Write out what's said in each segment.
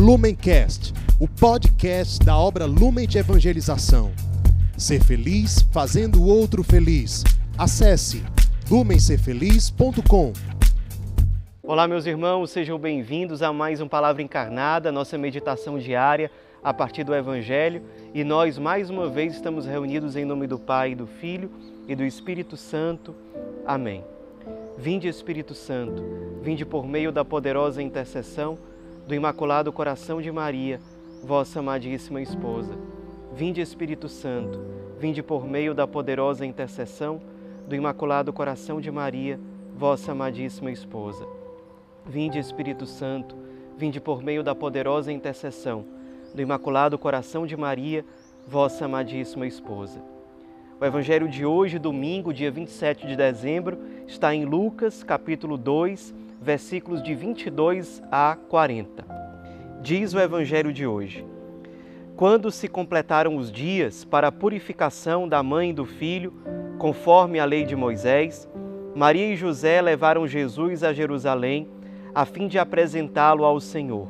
Lumencast, o podcast da obra Lumen de Evangelização. Ser feliz fazendo o outro feliz. Acesse lumencerfeliz.com. Olá, meus irmãos, sejam bem-vindos a mais um Palavra Encarnada, nossa meditação diária a partir do Evangelho. E nós, mais uma vez, estamos reunidos em nome do Pai, do Filho e do Espírito Santo. Amém. Vinde, Espírito Santo, vinde por meio da poderosa intercessão do Imaculado Coração de Maria, vossa amadíssima esposa. Vinde, Espírito Santo, vinde por meio da poderosa intercessão do Imaculado Coração de Maria, vossa amadíssima esposa. Vinde, Espírito Santo, vinde por meio da poderosa intercessão do Imaculado Coração de Maria, vossa amadíssima esposa. O evangelho de hoje, domingo, dia 27 de dezembro, está em Lucas, capítulo 2, versículos de 22 a 40. Diz o evangelho de hoje: Quando se completaram os dias para a purificação da mãe e do filho, conforme a lei de Moisés, Maria e José levaram Jesus a Jerusalém a fim de apresentá-lo ao Senhor.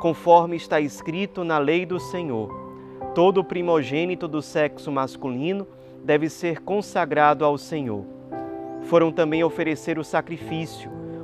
Conforme está escrito na lei do Senhor, todo primogênito do sexo masculino deve ser consagrado ao Senhor. Foram também oferecer o sacrifício,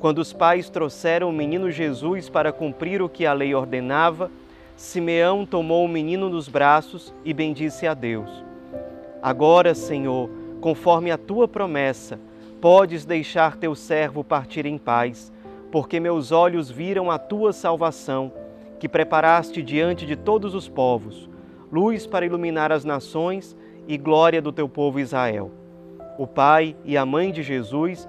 Quando os pais trouxeram o menino Jesus para cumprir o que a lei ordenava, Simeão tomou o menino nos braços e bendisse a Deus. Agora, Senhor, conforme a tua promessa, podes deixar teu servo partir em paz, porque meus olhos viram a tua salvação, que preparaste diante de todos os povos, luz para iluminar as nações e glória do teu povo Israel. O pai e a mãe de Jesus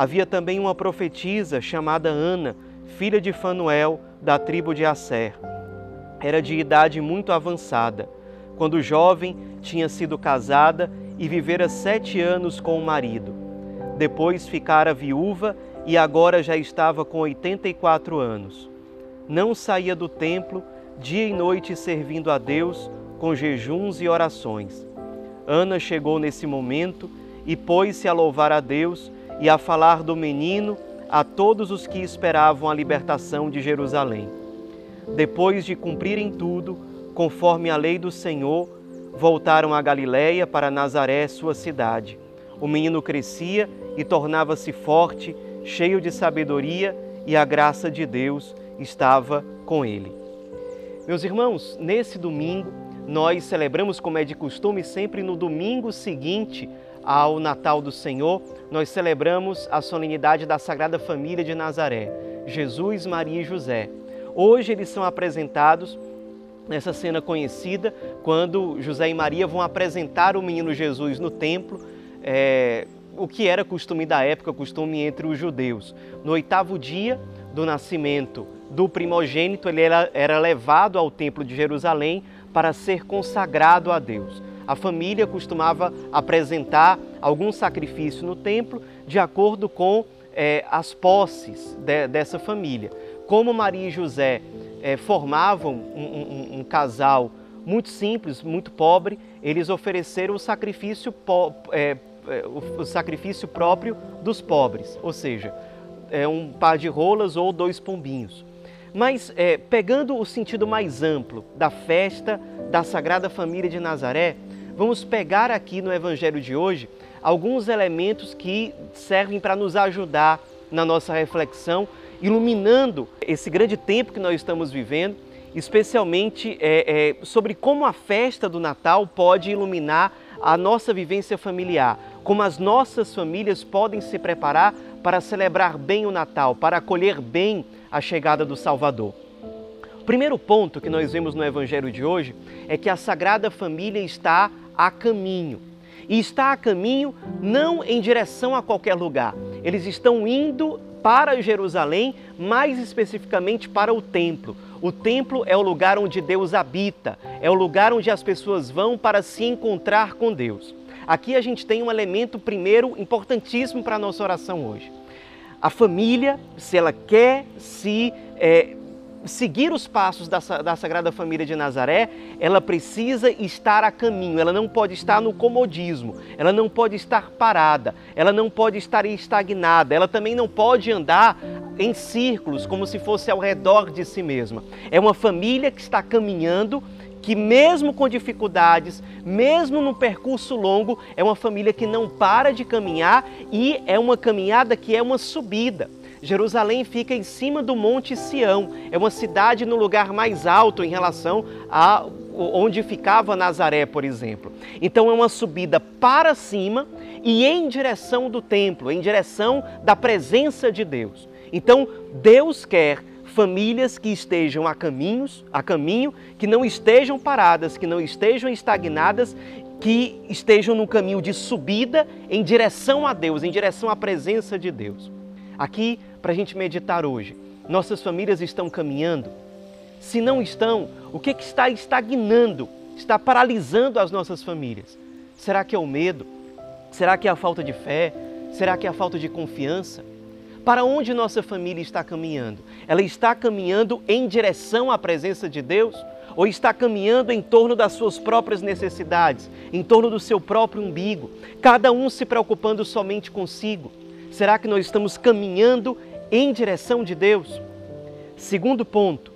Havia também uma profetisa chamada Ana, filha de Fanuel, da tribo de Asser. Era de idade muito avançada. Quando jovem, tinha sido casada e vivera sete anos com o marido. Depois ficara viúva e agora já estava com 84 anos. Não saía do templo, dia e noite servindo a Deus com jejuns e orações. Ana chegou nesse momento e pôs-se a louvar a Deus e a falar do menino a todos os que esperavam a libertação de Jerusalém. Depois de cumprirem tudo, conforme a lei do Senhor, voltaram a Galiléia para Nazaré, sua cidade. O menino crescia e tornava-se forte, cheio de sabedoria, e a graça de Deus estava com ele. Meus irmãos, nesse domingo, nós celebramos, como é de costume, sempre no domingo seguinte ao Natal do Senhor, nós celebramos a solenidade da Sagrada Família de Nazaré, Jesus, Maria e José. Hoje eles são apresentados nessa cena conhecida, quando José e Maria vão apresentar o menino Jesus no templo, é, o que era costume da época, costume entre os judeus. No oitavo dia do nascimento do primogênito, ele era, era levado ao templo de Jerusalém para ser consagrado a Deus a família costumava apresentar algum sacrifício no templo de acordo com é, as posses de, dessa família. Como Maria e José é, formavam um, um, um, casal muito simples, muito pobre, eles ofereceram o sacrifício, é, o sacrifício próprio dos pobres, ou seja, é, um par de rolas ou dois pombinhos. Mas é, pegando o sentido mais amplo da festa da Sagrada Família de Nazaré, vamos pegar aqui no Evangelho de hoje alguns elementos que servem para nos ajudar na nossa reflexão, iluminando esse grande tempo que nós estamos vivendo especialmente é, é, sobre como a festa do Natal pode iluminar a nossa vivência familiar, como as nossas famílias podem se preparar para celebrar bem o Natal, para acolher bem a chegada do Salvador. O primeiro ponto que nós vemos no Evangelho de hoje é que a Sagrada Família está a caminho. E está a caminho não em direção a qualquer lugar. Eles estão indo para Jerusalém, mais especificamente para o templo. O templo é o lugar onde Deus habita, é o lugar onde as pessoas vão para se encontrar com Deus. Aqui a gente tem um elemento, primeiro, importantíssimo para a nossa oração hoje. A família, se ela quer se é, seguir os passos da, da Sagrada Família de Nazaré, ela precisa estar a caminho, ela não pode estar no comodismo, ela não pode estar parada, ela não pode estar estagnada, ela também não pode andar em círculos, como se fosse ao redor de si mesma. É uma família que está caminhando que mesmo com dificuldades, mesmo num percurso longo, é uma família que não para de caminhar e é uma caminhada que é uma subida. Jerusalém fica em cima do Monte Sião. É uma cidade no lugar mais alto em relação a onde ficava Nazaré, por exemplo. Então é uma subida para cima e em direção do templo, em direção da presença de Deus. Então Deus quer famílias que estejam a caminhos, a caminho, que não estejam paradas, que não estejam estagnadas, que estejam no caminho de subida em direção a Deus, em direção à presença de Deus. Aqui para a gente meditar hoje. Nossas famílias estão caminhando? Se não estão, o que, que está estagnando, está paralisando as nossas famílias? Será que é o medo? Será que é a falta de fé? Será que é a falta de confiança? Para onde nossa família está caminhando? Ela está caminhando em direção à presença de Deus? Ou está caminhando em torno das suas próprias necessidades, em torno do seu próprio umbigo, cada um se preocupando somente consigo? Será que nós estamos caminhando em direção de Deus? Segundo ponto,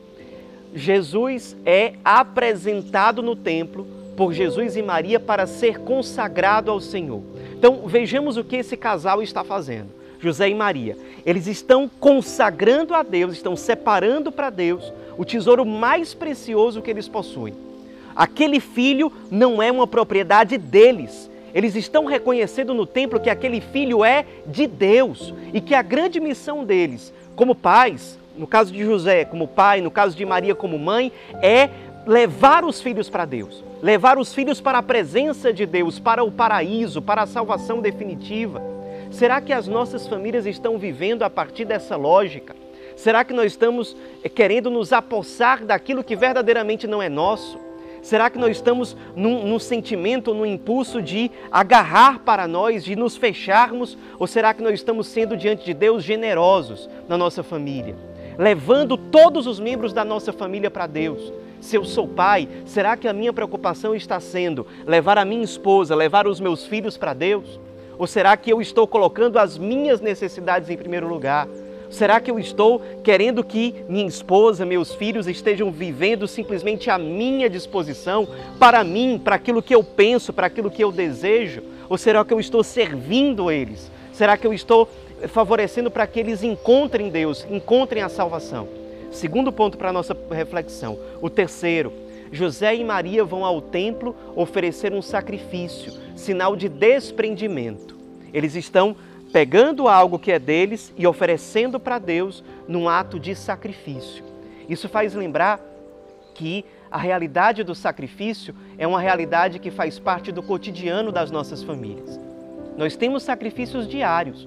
Jesus é apresentado no templo por Jesus e Maria para ser consagrado ao Senhor. Então vejamos o que esse casal está fazendo. José e Maria, eles estão consagrando a Deus, estão separando para Deus o tesouro mais precioso que eles possuem. Aquele filho não é uma propriedade deles, eles estão reconhecendo no templo que aquele filho é de Deus e que a grande missão deles, como pais, no caso de José como pai, no caso de Maria como mãe, é levar os filhos para Deus, levar os filhos para a presença de Deus, para o paraíso, para a salvação definitiva. Será que as nossas famílias estão vivendo a partir dessa lógica? Será que nós estamos eh, querendo nos apossar daquilo que verdadeiramente não é nosso? Será que nós estamos num, num sentimento, num impulso de agarrar para nós, de nos fecharmos? Ou será que nós estamos sendo diante de Deus generosos na nossa família? Levando todos os membros da nossa família para Deus. Se eu sou pai, será que a minha preocupação está sendo levar a minha esposa, levar os meus filhos para Deus? Ou será que eu estou colocando as minhas necessidades em primeiro lugar? Será que eu estou querendo que minha esposa, meus filhos estejam vivendo simplesmente à minha disposição, para mim, para aquilo que eu penso, para aquilo que eu desejo? Ou será que eu estou servindo eles? Será que eu estou favorecendo para que eles encontrem Deus, encontrem a salvação? Segundo ponto para a nossa reflexão. O terceiro, José e Maria vão ao templo oferecer um sacrifício, sinal de desprendimento. Eles estão pegando algo que é deles e oferecendo para Deus num ato de sacrifício. Isso faz lembrar que a realidade do sacrifício é uma realidade que faz parte do cotidiano das nossas famílias. Nós temos sacrifícios diários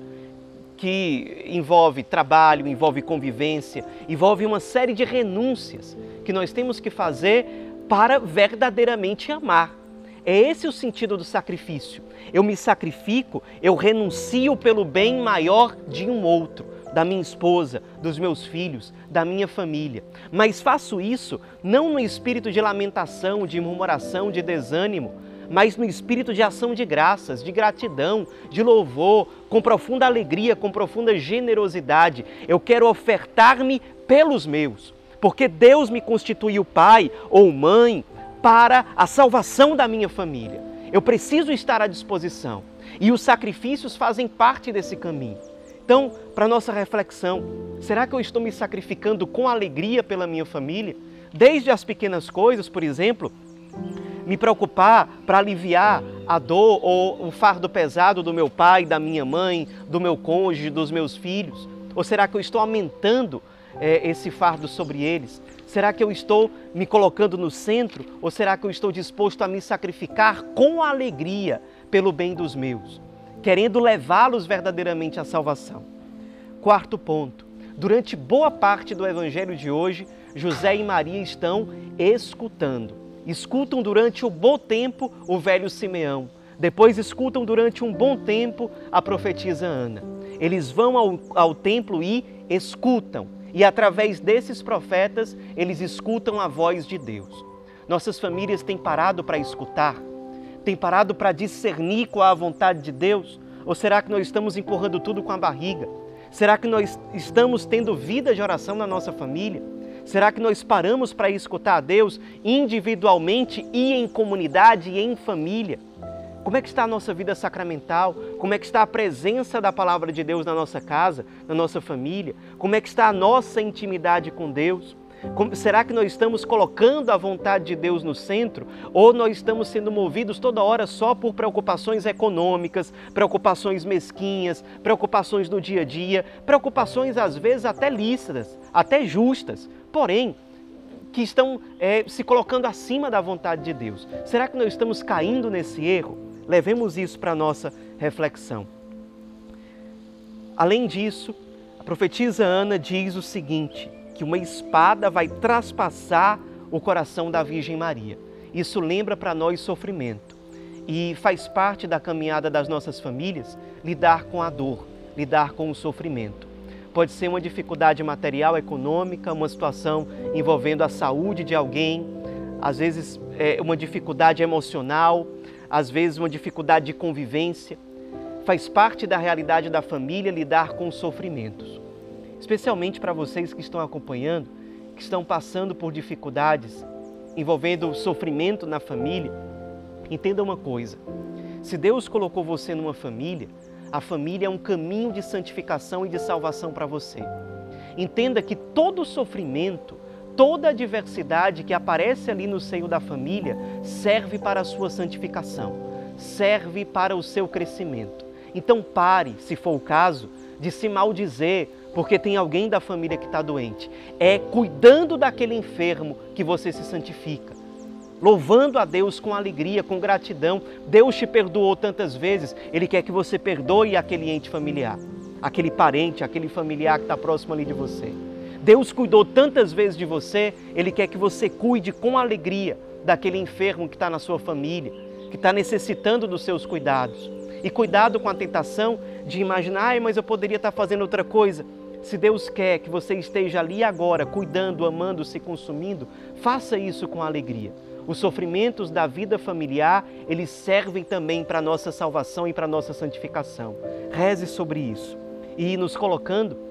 que envolve trabalho, envolve convivência, envolve uma série de renúncias que nós temos que fazer para verdadeiramente amar. É esse o sentido do sacrifício. Eu me sacrifico, eu renuncio pelo bem maior de um outro, da minha esposa, dos meus filhos, da minha família. Mas faço isso não no espírito de lamentação, de murmuração, de desânimo, mas no espírito de ação de graças, de gratidão, de louvor, com profunda alegria, com profunda generosidade. Eu quero ofertar-me pelos meus, porque Deus me constituiu pai ou mãe para a salvação da minha família. Eu preciso estar à disposição. E os sacrifícios fazem parte desse caminho. Então, para nossa reflexão, será que eu estou me sacrificando com alegria pela minha família? Desde as pequenas coisas, por exemplo, me preocupar para aliviar a dor ou o fardo pesado do meu pai, da minha mãe, do meu cônjuge, dos meus filhos? Ou será que eu estou aumentando é, esse fardo sobre eles? Será que eu estou me colocando no centro ou será que eu estou disposto a me sacrificar com alegria pelo bem dos meus, querendo levá-los verdadeiramente à salvação? Quarto ponto. Durante boa parte do evangelho de hoje, José e Maria estão escutando. Escutam durante um bom tempo o velho Simeão. Depois escutam durante um bom tempo a profetisa Ana. Eles vão ao, ao templo e escutam e através desses profetas, eles escutam a voz de Deus. Nossas famílias têm parado para escutar? Têm parado para discernir qual a vontade de Deus? Ou será que nós estamos empurrando tudo com a barriga? Será que nós estamos tendo vida de oração na nossa família? Será que nós paramos para escutar a Deus individualmente e em comunidade e em família? Como é que está a nossa vida sacramental? Como é que está a presença da palavra de Deus na nossa casa, na nossa família? Como é que está a nossa intimidade com Deus? Como, será que nós estamos colocando a vontade de Deus no centro ou nós estamos sendo movidos toda hora só por preocupações econômicas, preocupações mesquinhas, preocupações do dia a dia, preocupações às vezes até lícitas, até justas, porém que estão é, se colocando acima da vontade de Deus? Será que nós estamos caindo nesse erro? Levemos isso para a nossa reflexão. Além disso, a profetisa Ana diz o seguinte: que uma espada vai traspassar o coração da Virgem Maria. Isso lembra para nós sofrimento e faz parte da caminhada das nossas famílias lidar com a dor, lidar com o sofrimento. Pode ser uma dificuldade material, econômica, uma situação envolvendo a saúde de alguém, às vezes é uma dificuldade emocional, às vezes uma dificuldade de convivência. Faz parte da realidade da família lidar com os sofrimentos. Especialmente para vocês que estão acompanhando, que estão passando por dificuldades envolvendo sofrimento na família, entenda uma coisa: se Deus colocou você numa família, a família é um caminho de santificação e de salvação para você. Entenda que todo sofrimento, toda a diversidade que aparece ali no seio da família serve para a sua santificação, serve para o seu crescimento. Então pare, se for o caso, de se maldizer porque tem alguém da família que está doente. É cuidando daquele enfermo que você se santifica. Louvando a Deus com alegria, com gratidão. Deus te perdoou tantas vezes, Ele quer que você perdoe aquele ente familiar, aquele parente, aquele familiar que está próximo ali de você. Deus cuidou tantas vezes de você, Ele quer que você cuide com alegria daquele enfermo que está na sua família, que está necessitando dos seus cuidados. E cuidado com a tentação de imaginar, ah, mas eu poderia estar fazendo outra coisa. Se Deus quer que você esteja ali agora, cuidando, amando, se consumindo, faça isso com alegria. Os sofrimentos da vida familiar, eles servem também para a nossa salvação e para a nossa santificação. Reze sobre isso. E nos colocando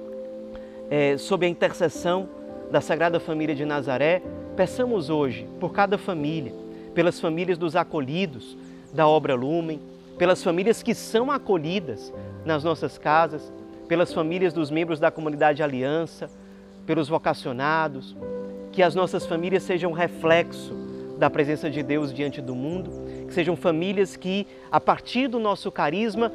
é, sob a intercessão da Sagrada Família de Nazaré, peçamos hoje por cada família, pelas famílias dos acolhidos da obra Lumen, pelas famílias que são acolhidas nas nossas casas, pelas famílias dos membros da comunidade Aliança, pelos vocacionados, que as nossas famílias sejam reflexo da presença de Deus diante do mundo, que sejam famílias que, a partir do nosso carisma,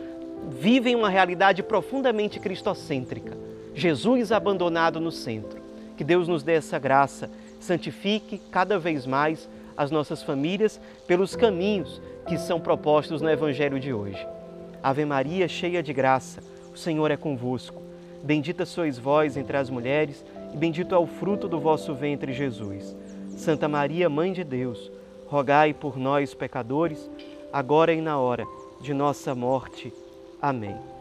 vivem uma realidade profundamente cristocêntrica Jesus abandonado no centro. Que Deus nos dê essa graça, santifique cada vez mais as nossas famílias pelos caminhos que são propostos no Evangelho de hoje. Ave Maria, cheia de graça, o Senhor é convosco. Bendita sois vós entre as mulheres, e bendito é o fruto do vosso ventre, Jesus. Santa Maria, Mãe de Deus, rogai por nós, pecadores, agora e na hora de nossa morte. Amém.